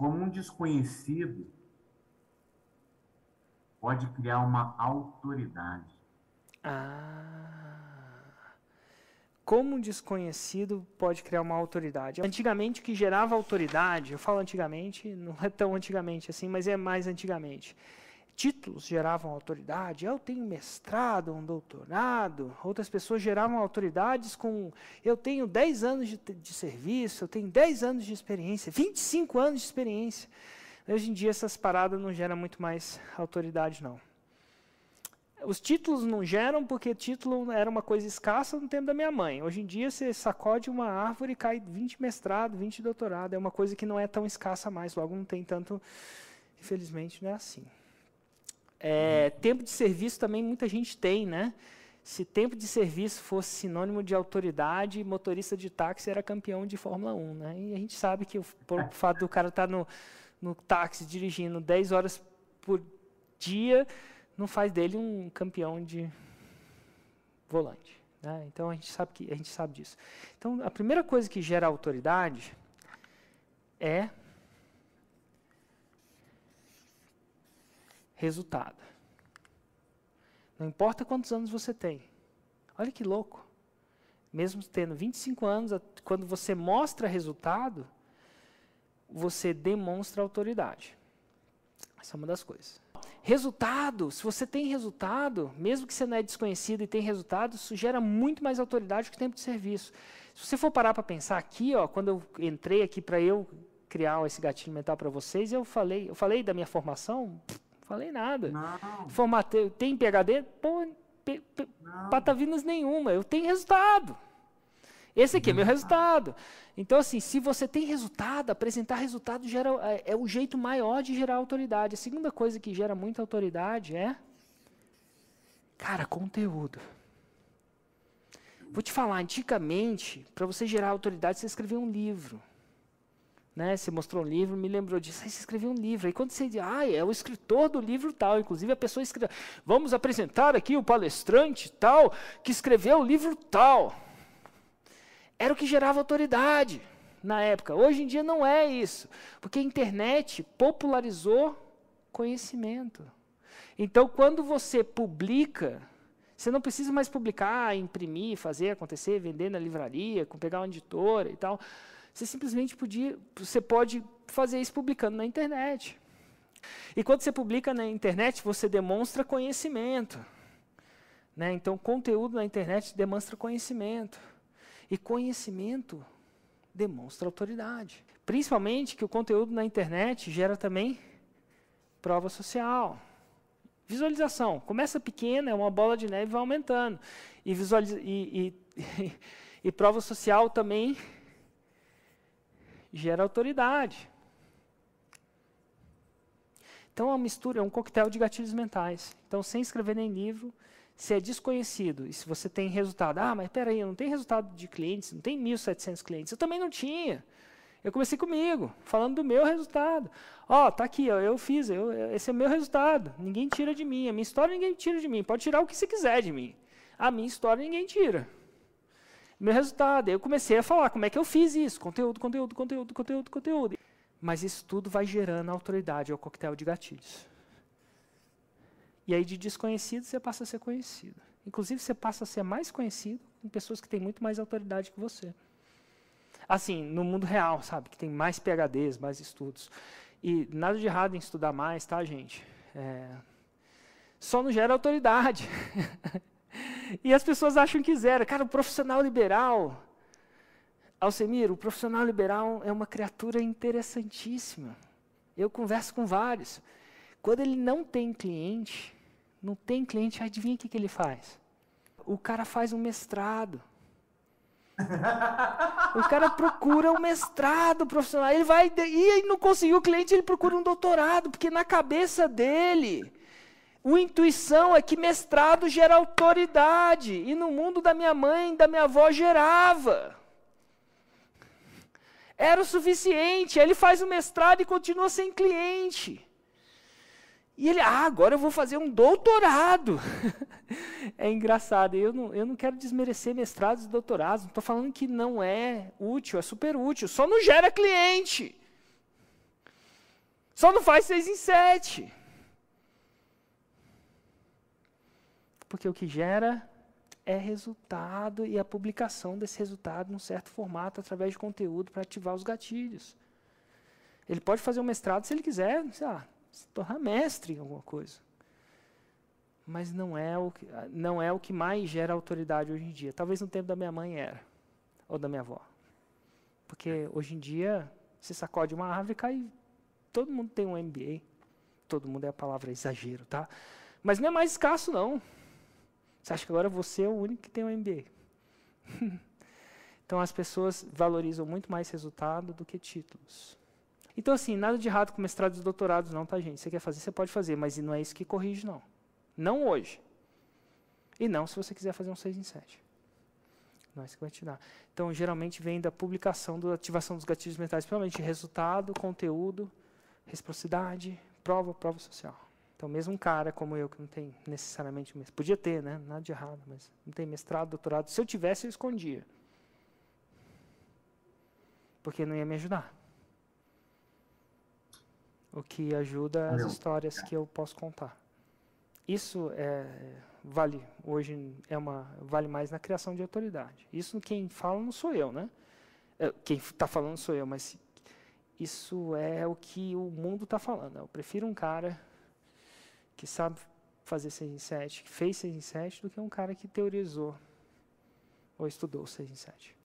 como um desconhecido pode criar uma autoridade. Ah. Como um desconhecido pode criar uma autoridade? Antigamente, o que gerava autoridade, eu falo antigamente, não é tão antigamente assim, mas é mais antigamente. Títulos geravam autoridade. Eu tenho mestrado, um doutorado. Outras pessoas geravam autoridades com. Eu tenho 10 anos de, de serviço, eu tenho 10 anos de experiência, 25 anos de experiência. Hoje em dia, essas paradas não geram muito mais autoridade, não. Os títulos não geram porque título era uma coisa escassa no tempo da minha mãe. Hoje em dia você sacode uma árvore e cai 20 mestrado, 20 doutorado. É uma coisa que não é tão escassa mais, logo não tem tanto. Infelizmente não é assim. É, tempo de serviço também muita gente tem, né? Se tempo de serviço fosse sinônimo de autoridade, motorista de táxi era campeão de Fórmula 1, né? E a gente sabe que o, por, o fato do cara estar tá no, no táxi dirigindo 10 horas por dia não faz dele um campeão de volante. Né? Então a gente sabe que a gente sabe disso. Então a primeira coisa que gera autoridade é resultado. Não importa quantos anos você tem. Olha que louco. Mesmo tendo 25 anos, quando você mostra resultado, você demonstra autoridade. Essa é uma das coisas. Resultado, se você tem resultado, mesmo que você não é desconhecido e tem resultado, isso gera muito mais autoridade que tempo de serviço. Se você for parar para pensar aqui, ó, quando eu entrei aqui para eu criar esse gatilho mental para vocês, eu falei, eu falei da minha formação, falei nada. Formatei, tem PhD? Pô, pe, pe, patavinas nenhuma, eu tenho resultado. Esse aqui é meu resultado. Então, assim, se você tem resultado, apresentar resultado gera, é, é, o jeito maior de gerar autoridade. A segunda coisa que gera muita autoridade é, cara, conteúdo. Vou te falar, antigamente, para você gerar autoridade, você escrevia um livro. Né? Você mostrou um livro, me lembrou disso. Aí você escreveu um livro. Aí quando você diz, ah, é o escritor do livro tal. Inclusive a pessoa escreveu, vamos apresentar aqui o palestrante tal, que escreveu o livro tal era o que gerava autoridade na época. Hoje em dia não é isso, porque a internet popularizou conhecimento. Então, quando você publica, você não precisa mais publicar, imprimir, fazer acontecer, vender na livraria, pegar uma editora e tal. Você simplesmente podia, você pode fazer isso publicando na internet. E quando você publica na internet, você demonstra conhecimento. Né? Então, conteúdo na internet demonstra conhecimento. E conhecimento demonstra autoridade. Principalmente que o conteúdo na internet gera também prova social. Visualização. Começa pequena, é uma bola de neve vai aumentando. E, visualiza e, e, e prova social também gera autoridade. Então é uma mistura, é um coquetel de gatilhos mentais. Então, sem escrever nem livro, se é desconhecido e se você tem resultado, ah, mas peraí, eu não tenho resultado de clientes, não tem 1.700 clientes. Eu também não tinha. Eu comecei comigo, falando do meu resultado. Ó, oh, tá aqui, eu fiz, eu, esse é o meu resultado. Ninguém tira de mim. A minha história ninguém tira de mim. Pode tirar o que você quiser de mim. A minha história ninguém tira. Meu resultado. Eu comecei a falar como é que eu fiz isso. Conteúdo, conteúdo, conteúdo, conteúdo, conteúdo. Mas isso tudo vai gerando autoridade, é o coquetel de gatilhos. E aí de desconhecido você passa a ser conhecido. Inclusive você passa a ser mais conhecido com pessoas que têm muito mais autoridade que você. Assim, no mundo real, sabe? Que tem mais PHDs, mais estudos. E nada de errado em estudar mais, tá, gente? É... Só não gera autoridade. e as pessoas acham que zero. Cara, o profissional liberal. Alcemir, o profissional liberal é uma criatura interessantíssima. Eu converso com vários. Quando ele não tem cliente, não tem cliente, adivinha o que, que ele faz? O cara faz um mestrado. o cara procura um mestrado profissional. Ele vai e não conseguiu o cliente, ele procura um doutorado, porque na cabeça dele, a intuição é que mestrado gera autoridade. E no mundo da minha mãe, da minha avó, gerava. Era o suficiente. Ele faz o mestrado e continua sem cliente. E ele, ah, agora eu vou fazer um doutorado. é engraçado. Eu não, eu não quero desmerecer mestrados e doutorados. Não estou falando que não é útil, é super útil. Só não gera cliente. Só não faz 6 em 7. Porque o que gera é resultado e a publicação desse resultado num certo formato através de conteúdo para ativar os gatilhos. Ele pode fazer um mestrado se ele quiser, sei lá, se tornar mestre em alguma coisa. Mas não é o que, não é o que mais gera autoridade hoje em dia. Talvez no tempo da minha mãe era, ou da minha avó. Porque hoje em dia, se sacode uma árvore e cai. Todo mundo tem um MBA. Todo mundo é a palavra exagero, tá? Mas não é mais escasso, não. Você acha que agora você é o único que tem um MBA? então as pessoas valorizam muito mais resultado do que títulos. Então, assim, nada de errado com mestrados e doutorados, não, tá, gente? Você quer fazer, você pode fazer, mas não é isso que corrige, não. Não hoje. E não se você quiser fazer um 6 em 7. Não é isso que vai te dar. Então, geralmente vem da publicação, da ativação dos gatilhos mentais, principalmente resultado, conteúdo, reciprocidade, prova, prova social. Então, mesmo um cara como eu, que não tem necessariamente. Podia ter, né? Nada de errado, mas não tem mestrado, doutorado. Se eu tivesse, eu escondia. Porque não ia me ajudar. O que ajuda as histórias que eu posso contar. Isso é, vale hoje é uma vale mais na criação de autoridade. Isso quem fala não sou eu, né? É, quem está falando sou eu, mas isso é o que o mundo está falando. Eu prefiro um cara que sabe fazer 6 em 7, que fez 6 em 7, do que um cara que teorizou ou estudou 6 em 7.